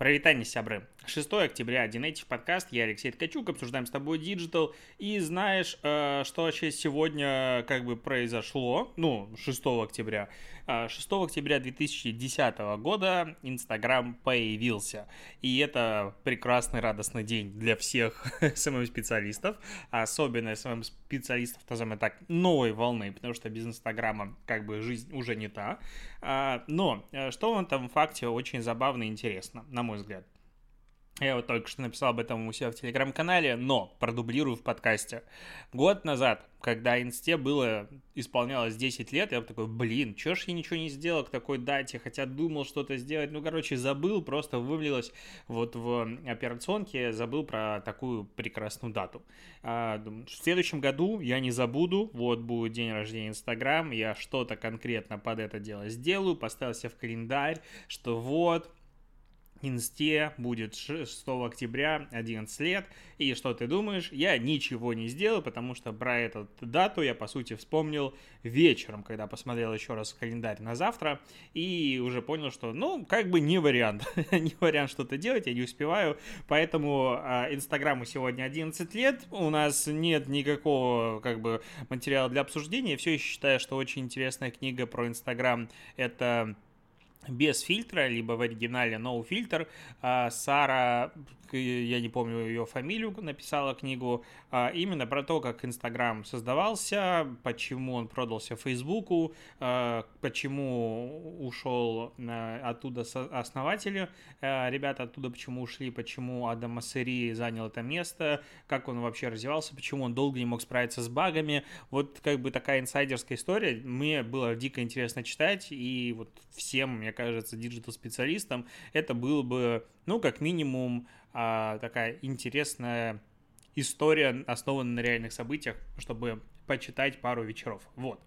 Прывітанне, сябры. 6 октября, DNative подкаст, я Алексей Ткачук, обсуждаем с тобой digital. И знаешь, э, что вообще сегодня как бы произошло, ну, 6 октября. 6 э, октября 2010 года Инстаграм появился. И это прекрасный, радостный день для всех SMM-специалистов, особенно SMM-специалистов, назовем так, новой волны, потому что без Инстаграма как бы жизнь уже не та. Но э, что в этом факте очень забавно и интересно, на мой взгляд. Я вот только что написал об этом у себя в телеграм-канале, но продублирую в подкасте. Год назад, когда Инсте было, исполнялось 10 лет, я такой, блин, чё ж я ничего не сделал к такой дате, хотя думал что-то сделать, ну, короче, забыл, просто вывалилось вот в операционке, забыл про такую прекрасную дату. А, в следующем году я не забуду, вот будет день рождения Инстаграм, я что-то конкретно под это дело сделаю, поставил себе в календарь, что вот, Инсте будет 6 октября 11 лет. И что ты думаешь? Я ничего не сделал, потому что про эту дату я, по сути, вспомнил вечером, когда посмотрел еще раз календарь на завтра, и уже понял, что, ну, как бы не вариант. не вариант что-то делать, я не успеваю. Поэтому а, Инстаграму сегодня 11 лет, у нас нет никакого, как бы, материала для обсуждения. Все еще считаю, что очень интересная книга про Инстаграм — это без фильтра, либо в оригинале No Filter. А, Сара я не помню ее фамилию, написала книгу, а, именно про то, как Инстаграм создавался, почему он продался Фейсбуку, а, почему ушел оттуда основатели, ребята оттуда почему ушли, почему Адам Моссери занял это место, как он вообще развивался, почему он долго не мог справиться с багами. Вот как бы такая инсайдерская история. Мне было дико интересно читать, и вот всем, мне кажется, digital-специалистам это было бы, ну, как минимум, а, такая интересная история, основанная на реальных событиях, чтобы почитать пару вечеров. Вот.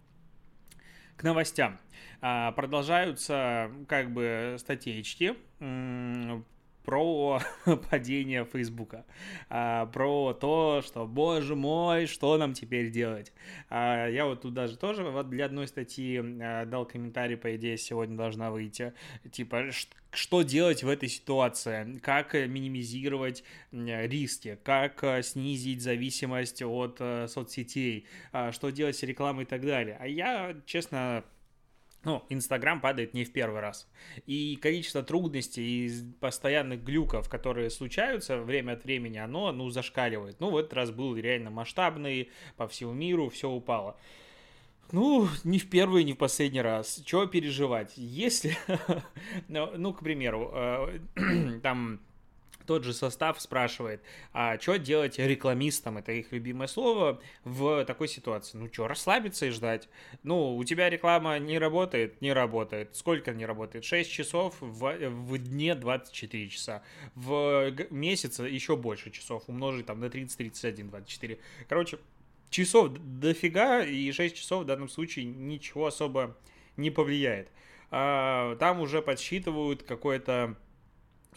К новостям. А, продолжаются как бы статейки про падение Фейсбука, а, про то, что, боже мой, что нам теперь делать. А, я вот тут даже тоже вот для одной статьи а, дал комментарий, по идее, сегодня должна выйти, типа, что делать в этой ситуации, как минимизировать риски, как снизить зависимость от э, соцсетей, что делать с рекламой и так далее. А я, честно, ну, Инстаграм падает не в первый раз. И количество трудностей и постоянных глюков, которые случаются время от времени, оно, ну, зашкаливает. Ну, в этот раз был реально масштабный, по всему миру все упало. Ну, не в первый, не в последний раз. Чего переживать? Если, ну, ну, к примеру, э, там тот же состав спрашивает, а что делать рекламистам, это их любимое слово, в такой ситуации? Ну что, расслабиться и ждать. Ну, у тебя реклама не работает? Не работает. Сколько не работает? 6 часов, в, в дне 24 часа. В месяце еще больше часов, умножить там на 30, 31, 24. Короче, часов дофига, и 6 часов в данном случае ничего особо не повлияет. А, там уже подсчитывают какое-то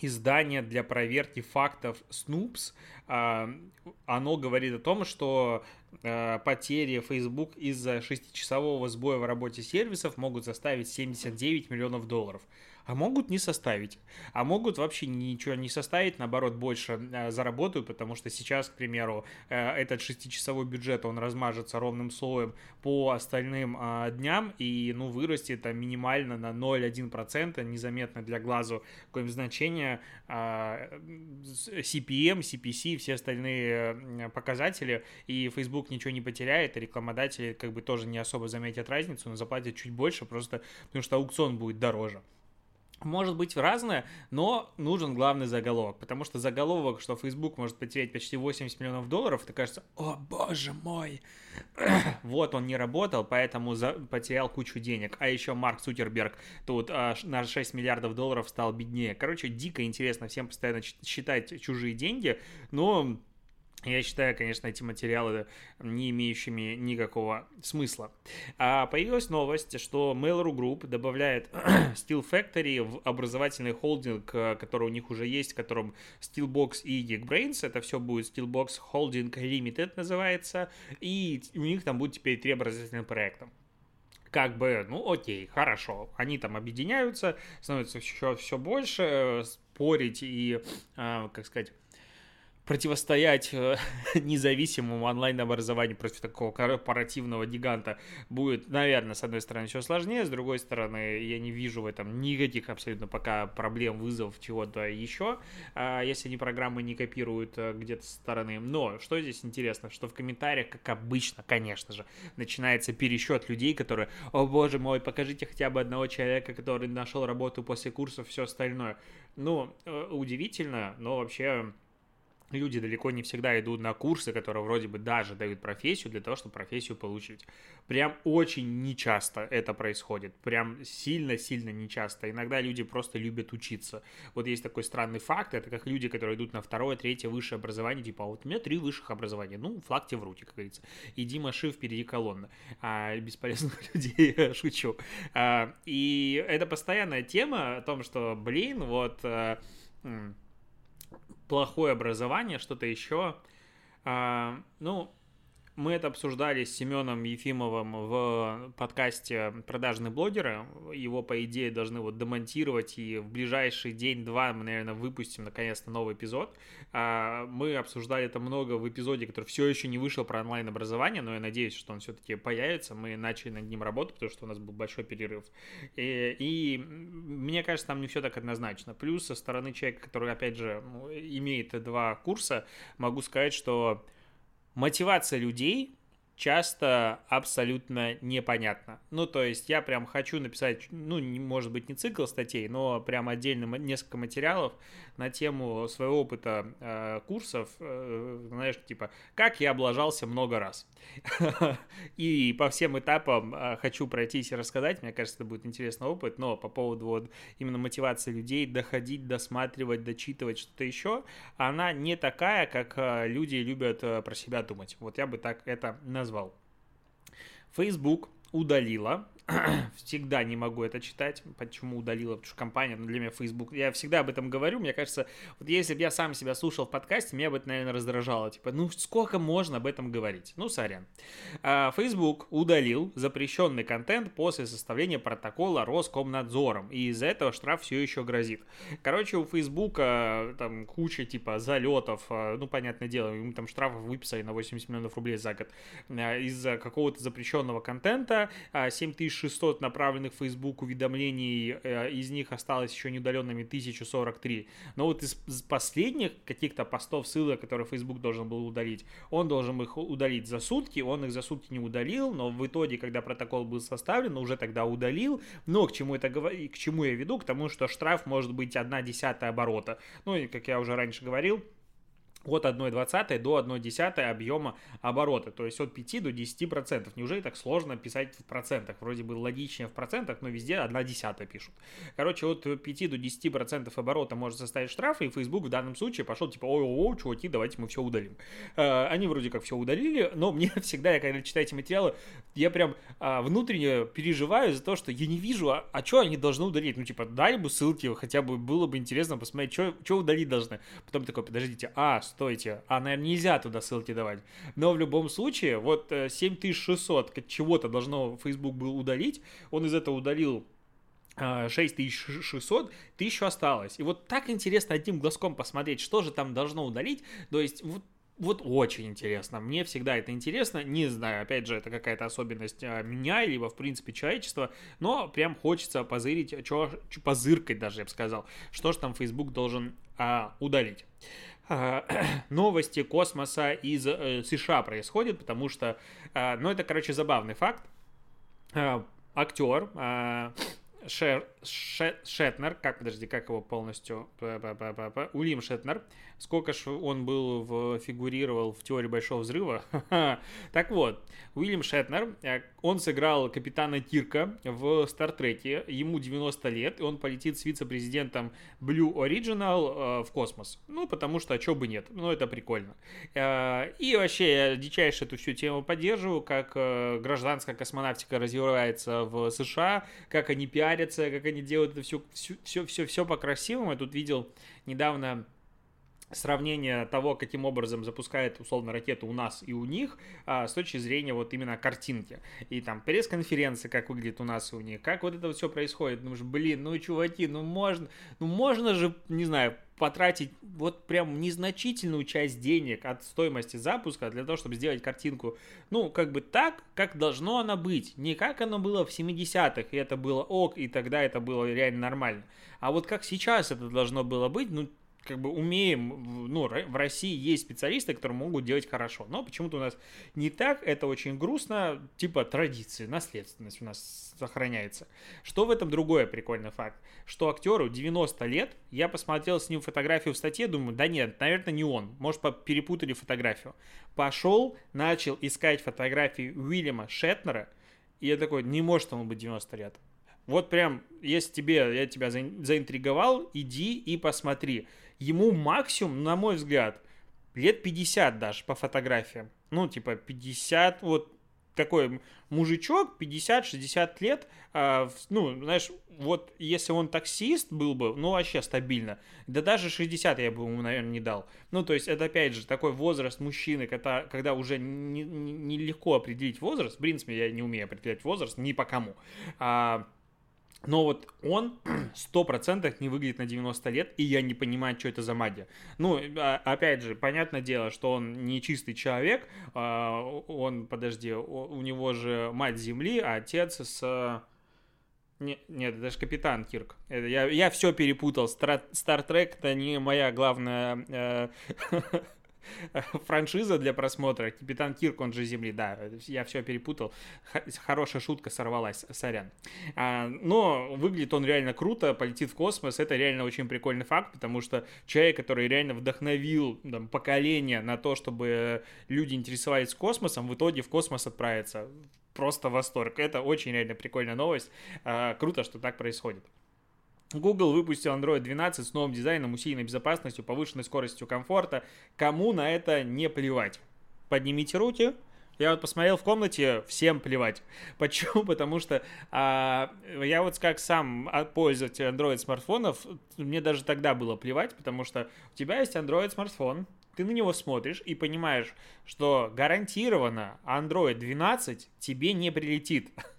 издание для проверки фактов Snoops, а, оно говорит о том, что а, потери Facebook из-за шестичасового сбоя в работе сервисов могут составить 79 миллионов долларов а могут не составить, а могут вообще ничего не составить, наоборот, больше э, заработают, потому что сейчас, к примеру, э, этот шестичасовой бюджет, он размажется ровным слоем по остальным э, дням, и, ну, вырастет там минимально на 0,1%, незаметно для глазу какое-нибудь значение, CPM, CPC, все остальные показатели, и Facebook ничего не потеряет, и рекламодатели как бы тоже не особо заметят разницу, но заплатят чуть больше, просто потому что аукцион будет дороже может быть разное, но нужен главный заголовок, потому что заголовок, что Facebook может потерять почти 80 миллионов долларов, ты кажется, о боже мой, вот он не работал, поэтому за... потерял кучу денег, а еще Марк Цукерберг тут а, на 6 миллиардов долларов стал беднее. Короче, дико интересно всем постоянно считать чужие деньги, но я считаю, конечно, эти материалы не имеющими никакого смысла. А появилась новость, что Mail.ru Group добавляет Steel Factory в образовательный холдинг, э, который у них уже есть, в котором Steelbox и Geekbrains. Это все будет Steelbox Holding Limited называется. И у них там будет теперь три образовательных проекта как бы, ну окей, хорошо, они там объединяются, становится еще все больше, спорить и, а, как сказать, противостоять э, независимому онлайн-образованию против такого корпоративного гиганта будет, наверное, с одной стороны, все сложнее, с другой стороны, я не вижу в этом никаких абсолютно пока проблем, вызовов, чего-то еще, а, если они программы не копируют э, где-то со стороны. Но что здесь интересно, что в комментариях, как обычно, конечно же, начинается пересчет людей, которые, о боже мой, покажите хотя бы одного человека, который нашел работу после курсов, все остальное. Ну, э, удивительно, но вообще люди далеко не всегда идут на курсы, которые вроде бы даже дают профессию для того, чтобы профессию получить. Прям очень нечасто это происходит. Прям сильно-сильно нечасто. Иногда люди просто любят учиться. Вот есть такой странный факт, это как люди, которые идут на второе, третье высшее образование, типа, а вот у меня три высших образования. Ну, флаг тебе в руки, как говорится. Иди маши впереди колонны. А бесполезных людей шучу. А, и это постоянная тема о том, что, блин, вот... А, плохое образование, что-то еще. А, ну, мы это обсуждали с Семеном Ефимовым в подкасте «Продажные блогеры». Его, по идее, должны вот демонтировать, и в ближайший день-два мы, наверное, выпустим наконец-то новый эпизод. А, мы обсуждали это много в эпизоде, который все еще не вышел про онлайн-образование, но я надеюсь, что он все-таки появится. Мы начали над ним работать, потому что у нас был большой перерыв. И, и мне кажется, там не все так однозначно. Плюс со стороны человека, который, опять же, имеет два курса, могу сказать, что мотивация людей часто абсолютно непонятно. Ну, то есть я прям хочу написать, ну, не, может быть, не цикл статей, но прям отдельно несколько материалов на тему своего опыта э, курсов, э, знаешь, типа, как я облажался много раз. И по всем этапам э, хочу пройтись и рассказать, мне кажется, это будет интересный опыт, но по поводу вот именно мотивации людей доходить, досматривать, дочитывать что-то еще, она не такая, как э, люди любят э, про себя думать. Вот я бы так это назвал назвал. Facebook удалила всегда не могу это читать. Почему удалила? Потому что компания, ну, для меня Facebook... Я всегда об этом говорю. Мне кажется, вот если бы я сам себя слушал в подкасте, меня бы это, наверное, раздражало. Типа, ну сколько можно об этом говорить? Ну, сорян. А, Facebook удалил запрещенный контент после составления протокола Роскомнадзором. И из-за этого штраф все еще грозит. Короче, у Facebook там куча, типа, залетов. А, ну, понятное дело, им там штрафов выписали на 80 миллионов рублей за год. А, из-за какого-то запрещенного контента 7 тысяч 600 направленных в Facebook уведомлений, э, из них осталось еще неудаленными 1043. Но вот из последних каких-то постов, ссылок, которые Facebook должен был удалить, он должен их удалить за сутки, он их за сутки не удалил, но в итоге, когда протокол был составлен, уже тогда удалил. Но к чему это к чему я веду? К тому, что штраф может быть 1 десятая оборота. Ну и, как я уже раньше говорил, от 1,20 до 1,10 объема оборота, то есть от 5 до 10 процентов. Неужели так сложно писать в процентах? Вроде бы логичнее в процентах, но везде 1,10 пишут. Короче, от 5 до 10 процентов оборота может составить штраф, и Facebook в данном случае пошел типа, ой-ой-ой, чуваки, давайте мы все удалим. Э, они вроде как все удалили, но мне всегда, я когда читаю эти материалы, я прям а, внутренне переживаю за то, что я не вижу, а, а что они должны удалить? Ну, типа, дали бы ссылки, хотя бы было бы интересно посмотреть, что удалить должны. Потом такой, подождите, а, стойте, а, наверное, нельзя туда ссылки давать. Но в любом случае, вот 7600 э, чего-то должно Facebook был удалить, он из этого удалил 6600, тысячу осталось. И вот так интересно одним глазком посмотреть, что же там должно удалить. То есть вот вот очень интересно. Мне всегда это интересно. Не знаю, опять же, это какая-то особенность а, меня, либо, в принципе, человечества. Но прям хочется позырить, чё, позыркать даже, я бы сказал, что же там Facebook должен а, удалить. А, новости космоса из э, США происходят, потому что, а, ну, это, короче, забавный факт. А, актер Шер, Ше, Шетнер, как, подожди, как его полностью, Уильям Шетнер, сколько ж он был, в, фигурировал в теории Большого Взрыва. так вот, Уильям Шетнер, э, он сыграл капитана Кирка в Стартреке, ему 90 лет, и он полетит с вице-президентом Blue Original э, в космос. Ну, потому что, а чё бы нет, ну, это прикольно. Э, и вообще, я дичайше эту всю тему поддерживаю, как гражданская космонавтика развивается в США, как они пиарятся, как они делают это все, все, все, все, по-красивому. Я тут видел недавно сравнение того, каким образом запускает условно ракету у нас и у них а, с точки зрения вот именно картинки. И там пресс-конференции, как выглядит у нас и у них, как вот это все происходит. Ну, блин, ну, чуваки, ну, можно, ну, можно же, не знаю, потратить вот прям незначительную часть денег от стоимости запуска для того, чтобы сделать картинку, ну, как бы так, как должно она быть. Не как оно было в 70-х, и это было ок, и тогда это было реально нормально. А вот как сейчас это должно было быть, ну, как бы умеем, ну, в России есть специалисты, которые могут делать хорошо, но почему-то у нас не так, это очень грустно, типа традиции, наследственность у нас сохраняется. Что в этом другой прикольный факт, что актеру 90 лет, я посмотрел с ним фотографию в статье, думаю, да нет, наверное, не он, может, перепутали фотографию. Пошел, начал искать фотографии Уильяма Шетнера, и я такой, не может ему быть 90 лет. Вот прям, если тебе, я тебя заинтриговал, иди и посмотри ему максимум, на мой взгляд, лет 50 даже по фотографиям. Ну, типа 50, вот такой мужичок, 50-60 лет, э, ну, знаешь, вот если он таксист был бы, ну, вообще стабильно, да даже 60 я бы ему, наверное, не дал. Ну, то есть, это, опять же, такой возраст мужчины, когда, когда уже нелегко не, не, определить возраст, в принципе, я не умею определять возраст ни по кому, а, но вот он сто процентов не выглядит на 90 лет, и я не понимаю, что это за магия. Ну, а, опять же, понятное дело, что он не чистый человек, а, он, подожди, у него же мать Земли, а отец с... Нет, нет, это же Капитан Кирк. Это я, я все перепутал. Стартрек это не моя главная э, франшиза для просмотра. Капитан Кирк, он же Земли, да, я все перепутал. Хорошая шутка сорвалась, сорян. А, но выглядит он реально круто, полетит в космос, это реально очень прикольный факт, потому что человек, который реально вдохновил там, поколение на то, чтобы люди интересовались космосом, в итоге в космос отправится. Просто восторг. Это очень реально прикольная новость. А, круто, что так происходит. Google выпустил Android 12 с новым дизайном, усиленной безопасностью, повышенной скоростью комфорта. Кому на это не плевать? Поднимите руки. Я вот посмотрел в комнате, всем плевать. Почему? Потому что а, я вот как сам пользователь Android смартфонов, мне даже тогда было плевать, потому что у тебя есть Android смартфон, ты на него смотришь и понимаешь, что гарантированно Android 12 тебе не прилетит.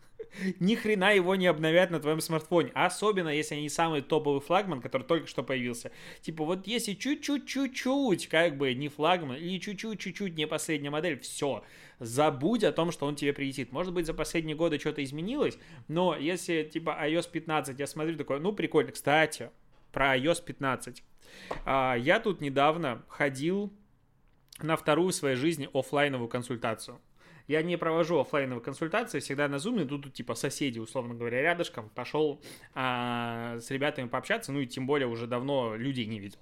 ни хрена его не обновят на твоем смартфоне. Особенно, если они самый топовый флагман, который только что появился. Типа, вот если чуть-чуть-чуть-чуть, как бы не флагман, или чуть-чуть-чуть-чуть не последняя модель, все. Забудь о том, что он тебе прилетит. Может быть, за последние годы что-то изменилось, но если, типа, iOS 15, я смотрю такой, ну, прикольно. Кстати, про iOS 15. А, я тут недавно ходил на вторую в своей жизни офлайновую консультацию. Я не провожу офлайновые консультации, всегда на Zoom иду тут, типа, соседи, условно говоря, рядышком. Пошел а, с ребятами пообщаться, ну и тем более уже давно людей не видел.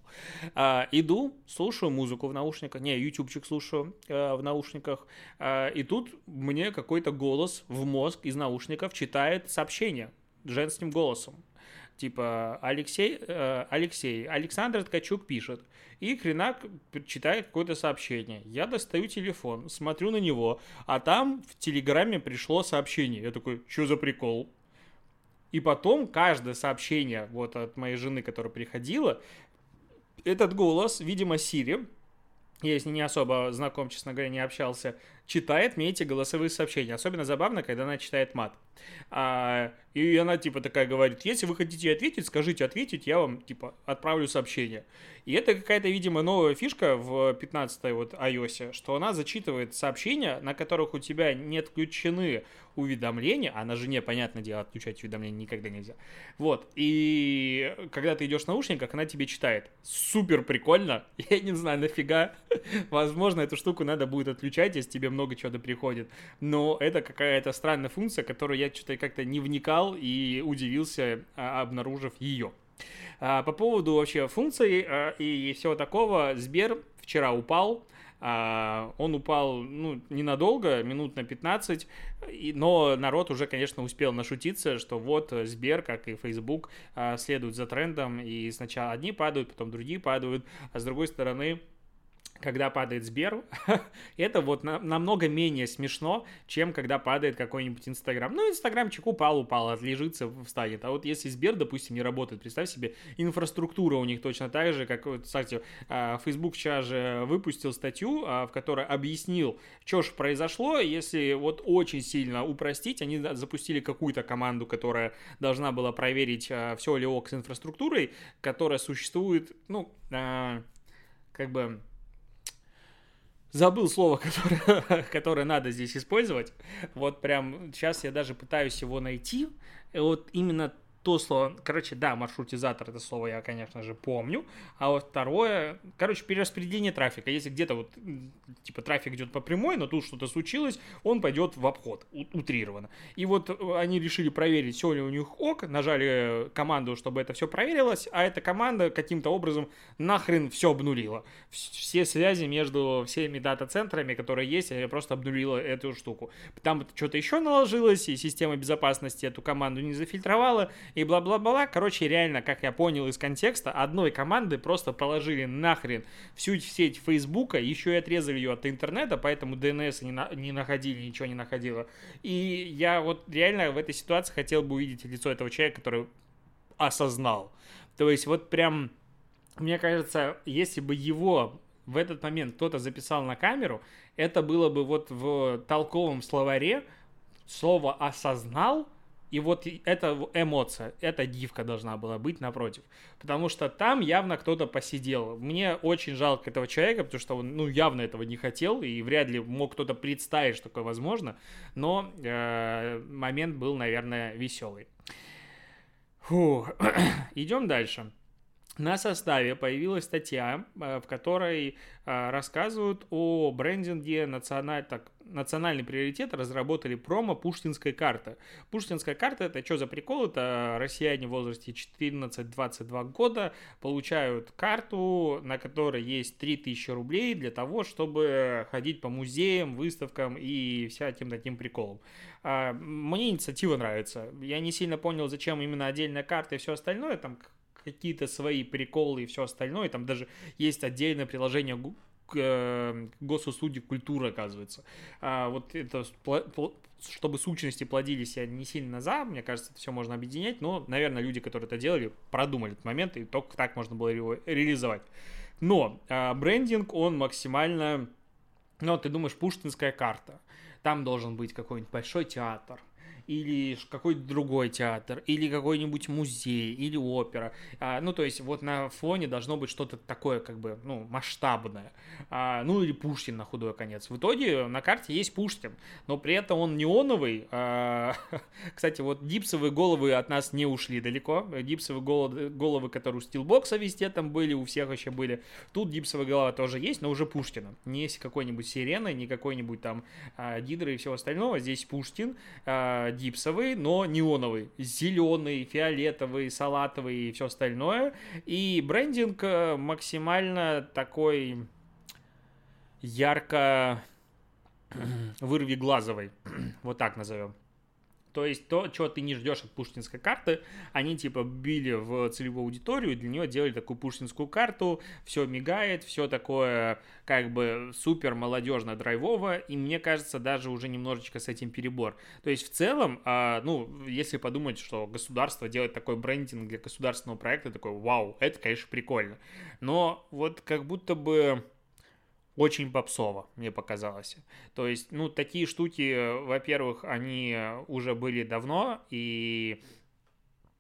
А, иду, слушаю музыку в наушниках, не, ютубчик слушаю а, в наушниках, а, и тут мне какой-то голос в мозг из наушников читает сообщение женским голосом типа Алексей, э, Алексей, Александр Ткачук пишет, и Хренак читает какое-то сообщение. Я достаю телефон, смотрю на него, а там в Телеграме пришло сообщение. Я такой, что за прикол? И потом каждое сообщение вот от моей жены, которая приходила, этот голос, видимо, Сири, я с ней не особо знаком, честно говоря, не общался, читает мне эти голосовые сообщения. Особенно забавно, когда она читает мат. А, и она, типа, такая говорит, если вы хотите ответить, скажите ответить, я вам, типа, отправлю сообщение. И это какая-то, видимо, новая фишка в 15-й вот iOS, что она зачитывает сообщения, на которых у тебя не отключены уведомления, а на жене, понятное дело, отключать уведомления никогда нельзя. Вот, и когда ты идешь в наушниках, она тебе читает. Супер прикольно, я не знаю, нафига. Возможно, эту штуку надо будет отключать, если тебе много чего-то приходит. Но это какая-то странная функция, которую я что-то как-то не вникал и удивился, а, обнаружив ее. А, по поводу вообще функций а, и всего такого, Сбер вчера упал, он упал, ну, ненадолго, минут на 15, но народ уже, конечно, успел нашутиться, что вот Сбер, как и Facebook, следует за трендом, и сначала одни падают, потом другие падают, а с другой стороны, когда падает Сбер, это вот на, намного менее смешно, чем когда падает какой-нибудь Инстаграм. Ну, Инстаграмчик упал, упал, отлежится, встанет. А вот если Сбер, допустим, не работает, представь себе, инфраструктура у них точно так же, как, вот, кстати, а, Facebook сейчас же выпустил статью, а, в которой объяснил, что же произошло, если вот очень сильно упростить, они запустили какую-то команду, которая должна была проверить, а, все ли ок с инфраструктурой, которая существует, ну, как бы забыл слово, которое, которое надо здесь использовать. Вот прям сейчас я даже пытаюсь его найти. Вот именно то слово, короче, да, маршрутизатор, это слово я, конечно же, помню, а вот второе, короче, перераспределение трафика, если где-то вот, типа, трафик идет по прямой, но тут что-то случилось, он пойдет в обход, утрированно. И вот э, они решили проверить, все ли у них ок, нажали команду, чтобы это все проверилось, а эта команда каким-то образом нахрен все обнулила. Все связи между всеми дата-центрами, которые есть, просто обнулила эту штуку. Там что-то еще наложилось, и система безопасности эту команду не зафильтровала, и бла-бла-бла. Короче, реально, как я понял из контекста, одной команды просто положили нахрен всю сеть Фейсбука, еще и отрезали ее от интернета, поэтому DNS не, на, не находили, ничего не находило. И я вот реально в этой ситуации хотел бы увидеть лицо этого человека, который осознал. То есть вот прям, мне кажется, если бы его в этот момент кто-то записал на камеру, это было бы вот в толковом словаре слово «осознал», и вот эта эмоция, эта дивка должна была быть напротив. Потому что там явно кто-то посидел. Мне очень жалко этого человека, потому что он ну, явно этого не хотел, и вряд ли мог кто-то представить, что такое возможно. Но э, момент был, наверное, веселый. Фу. Идем дальше. На составе появилась статья, э, в которой э, рассказывают о брендинге националь... так, национальный приоритет разработали промо Пуштинской карты. Пуштинская карта это что за прикол? Это россияне в возрасте 14-22 года получают карту, на которой есть 3000 рублей для того, чтобы ходить по музеям, выставкам и всяким таким приколом. А, мне инициатива нравится. Я не сильно понял, зачем именно отдельная карта и все остальное. Там какие-то свои приколы и все остальное. Там даже есть отдельное приложение к э, госуслуги культуры, оказывается. А вот это, чтобы сущности плодились, я не сильно за, мне кажется, это все можно объединять, но, наверное, люди, которые это делали, продумали этот момент, и только так можно было его реализовать. Но а, брендинг, он максимально, ну, ты думаешь, пуштинская карта, там должен быть какой-нибудь большой театр, или какой-то другой театр, или какой-нибудь музей, или опера. А, ну, то есть вот на фоне должно быть что-то такое, как бы, ну, масштабное. А, ну, или Пушкин на худой конец. В итоге на карте есть Пушкин, но при этом он неоновый. А, кстати, вот гипсовые головы от нас не ушли далеко. Гипсовые головы, головы, которые у стилбокса везде там были, у всех вообще были. Тут гипсовая голова тоже есть, но уже Пушкина. Не какой-нибудь сирены, не какой-нибудь там а, гидры и всего остального. Здесь Пушкин. А, гипсовый, но неоновый. Зеленый, фиолетовый, салатовый и все остальное. И брендинг э, максимально такой ярко вырви глазовый. вот так назовем. То есть то, чего ты не ждешь от пушкинской карты, они типа били в целевую аудиторию, и для нее делали такую пушкинскую карту, все мигает, все такое как бы супер молодежно драйвово, и мне кажется, даже уже немножечко с этим перебор. То есть в целом, а, ну, если подумать, что государство делает такой брендинг для государственного проекта, такой, вау, это, конечно, прикольно. Но вот как будто бы очень попсово, мне показалось. То есть, ну, такие штуки, во-первых, они уже были давно, и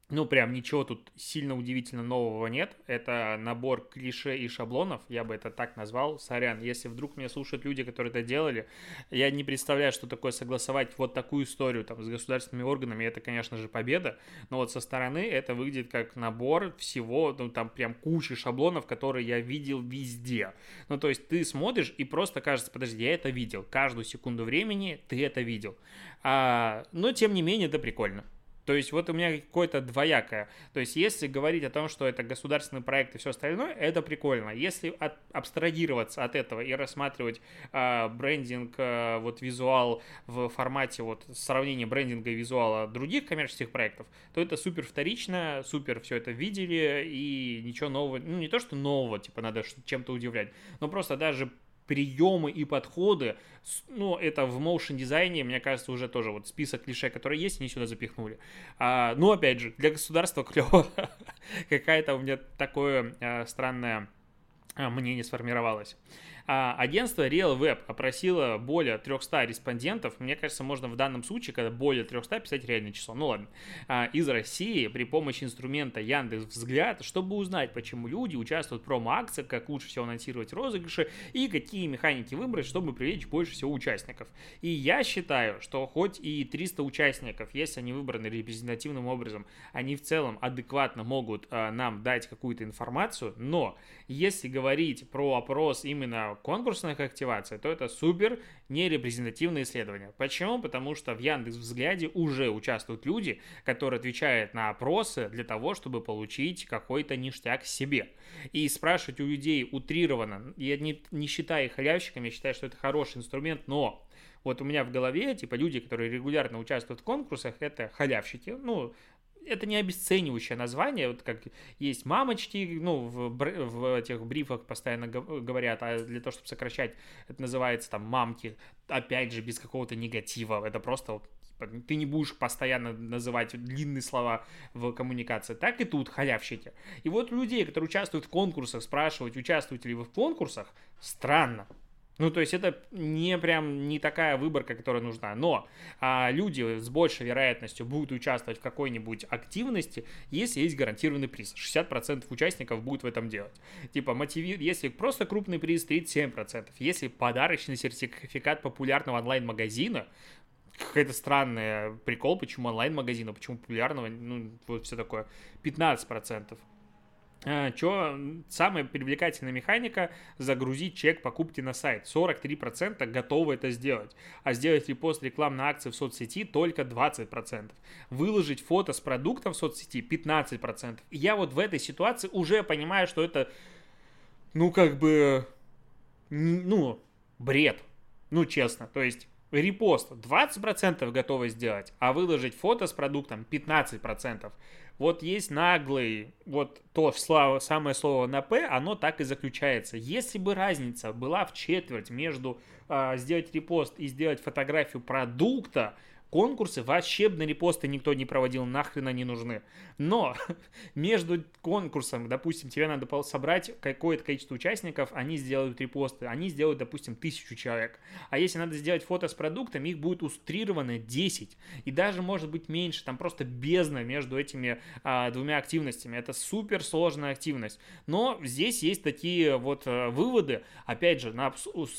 ну, прям ничего тут сильно удивительно нового нет. Это набор клише и шаблонов, я бы это так назвал. Сорян, если вдруг меня слушают люди, которые это делали, я не представляю, что такое согласовать вот такую историю там с государственными органами. Это, конечно же, победа. Но вот со стороны это выглядит как набор всего, ну, там прям кучи шаблонов, которые я видел везде. Ну, то есть ты смотришь и просто кажется, подожди, я это видел. Каждую секунду времени ты это видел. А, но, тем не менее, это прикольно. То есть вот у меня какое-то двоякое. То есть если говорить о том, что это государственный проект и все остальное, это прикольно. Если от, абстрагироваться от этого и рассматривать э, брендинг, э, вот визуал в формате вот сравнения брендинга и визуала других коммерческих проектов, то это супер вторично, супер все это видели и ничего нового, ну не то что нового, типа надо чем-то удивлять, но просто даже приемы и подходы, ну, это в motion дизайне, мне кажется, уже тоже вот список клише, которые есть, они сюда запихнули. А, ну, опять же, для государства клево. Какая-то у меня такое а, странное а, мнение сформировалось. А, агентство Real Web опросило более 300 респондентов. Мне кажется, можно в данном случае, когда более 300, писать реальное число. Ну ладно. А, из России при помощи инструмента Яндекс Взгляд, чтобы узнать, почему люди участвуют в промо-акциях, как лучше всего анонсировать розыгрыши и какие механики выбрать, чтобы привлечь больше всего участников. И я считаю, что хоть и 300 участников, если они выбраны репрезентативным образом, они в целом адекватно могут а, нам дать какую-то информацию, но если говорить про опрос именно конкурсных активаций, то это супер нерепрезентативное исследование. Почему? Потому что в Яндекс Взгляде уже участвуют люди, которые отвечают на опросы для того, чтобы получить какой-то ништяк себе. И спрашивать у людей утрированно, я не, не считаю их халявщиками, я считаю, что это хороший инструмент, но вот у меня в голове, типа, люди, которые регулярно участвуют в конкурсах, это халявщики. Ну, это не обесценивающее название, вот как есть мамочки, ну, в, в этих брифах постоянно говорят, а для того, чтобы сокращать, это называется там мамки, опять же, без какого-то негатива, это просто вот, типа, ты не будешь постоянно называть длинные слова в коммуникации. Так и тут халявщики. И вот людей, которые участвуют в конкурсах, спрашивать, участвуете ли вы в конкурсах, странно. Ну, то есть это не прям не такая выборка, которая нужна. Но а, люди с большей вероятностью будут участвовать в какой-нибудь активности, если есть гарантированный приз. 60% участников будут в этом делать. Типа, мотиви... если просто крупный приз, 37%. Если подарочный сертификат популярного онлайн-магазина, какой-то странный прикол, почему онлайн-магазина, почему популярного, ну, вот все такое, 15%. А, Что самая привлекательная механика загрузить чек покупки на сайт. 43% готовы это сделать. А сделать репост рекламной акции в соцсети только 20%. Выложить фото с продуктом в соцсети 15%. И я вот в этой ситуации уже понимаю, что это, ну, как бы, ну, бред. Ну, честно. То есть репост 20% готовы сделать, а выложить фото с продуктом 15% вот есть наглый, вот то самое слово на «п», оно так и заключается. Если бы разница была в четверть между э, сделать репост и сделать фотографию продукта, конкурсы вообще на репосты никто не проводил, нахрен они нужны. Но между конкурсом, допустим, тебе надо собрать какое-то количество участников, они сделают репосты, они сделают, допустим, тысячу человек. А если надо сделать фото с продуктом, их будет устрировано 10. И даже может быть меньше, там просто бездна между этими а, двумя активностями. Это супер сложная активность. Но здесь есть такие вот а, выводы, опять же, на,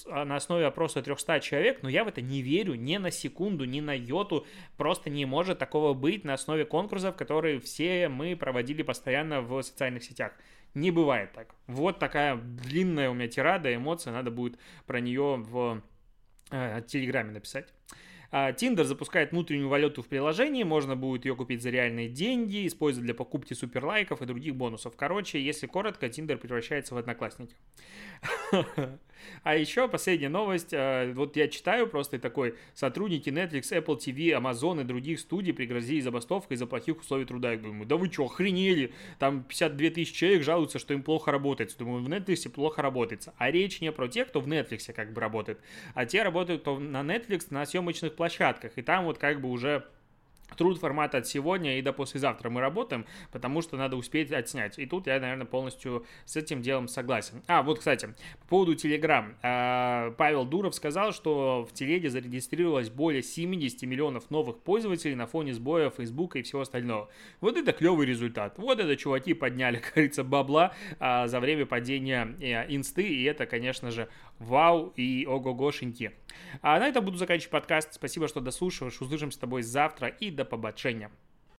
на основе опроса 300 человек, но я в это не верю ни на секунду, ни на йоту. Просто не может такого быть на основе конкурсов, которые все мы проводили постоянно в социальных сетях. Не бывает так. Вот такая длинная у меня тирада, эмоция, надо будет про нее в э, Телеграме написать. Тиндер запускает внутреннюю валюту в приложении, можно будет ее купить за реальные деньги, использовать для покупки суперлайков и других бонусов. Короче, если коротко, Тиндер превращается в одноклассники. А еще последняя новость. Э, вот я читаю просто такой. Сотрудники Netflix, Apple TV, Amazon и других студий пригрозили забастовкой из-за плохих условий труда. Я думаю, да вы что, охренели? Там 52 тысячи человек жалуются, что им плохо работает. Думаю, в Netflix плохо работает. А речь не про тех, кто в Netflix как бы работает, а те работают на Netflix на съемочных площадках. И там вот как бы уже труд формата от сегодня и до послезавтра мы работаем, потому что надо успеть отснять. И тут я, наверное, полностью с этим делом согласен. А, вот, кстати, по поводу Telegram. А, Павел Дуров сказал, что в Телеге зарегистрировалось более 70 миллионов новых пользователей на фоне сбоя Facebook и всего остального. Вот это клевый результат. Вот это чуваки подняли, как говорится, бабла а, за время падения э, инсты, и это, конечно же, вау и ого-гошеньки. А на этом буду заканчивать подкаст. Спасибо, что дослушиваешь. Услышимся с тобой завтра и до побачення.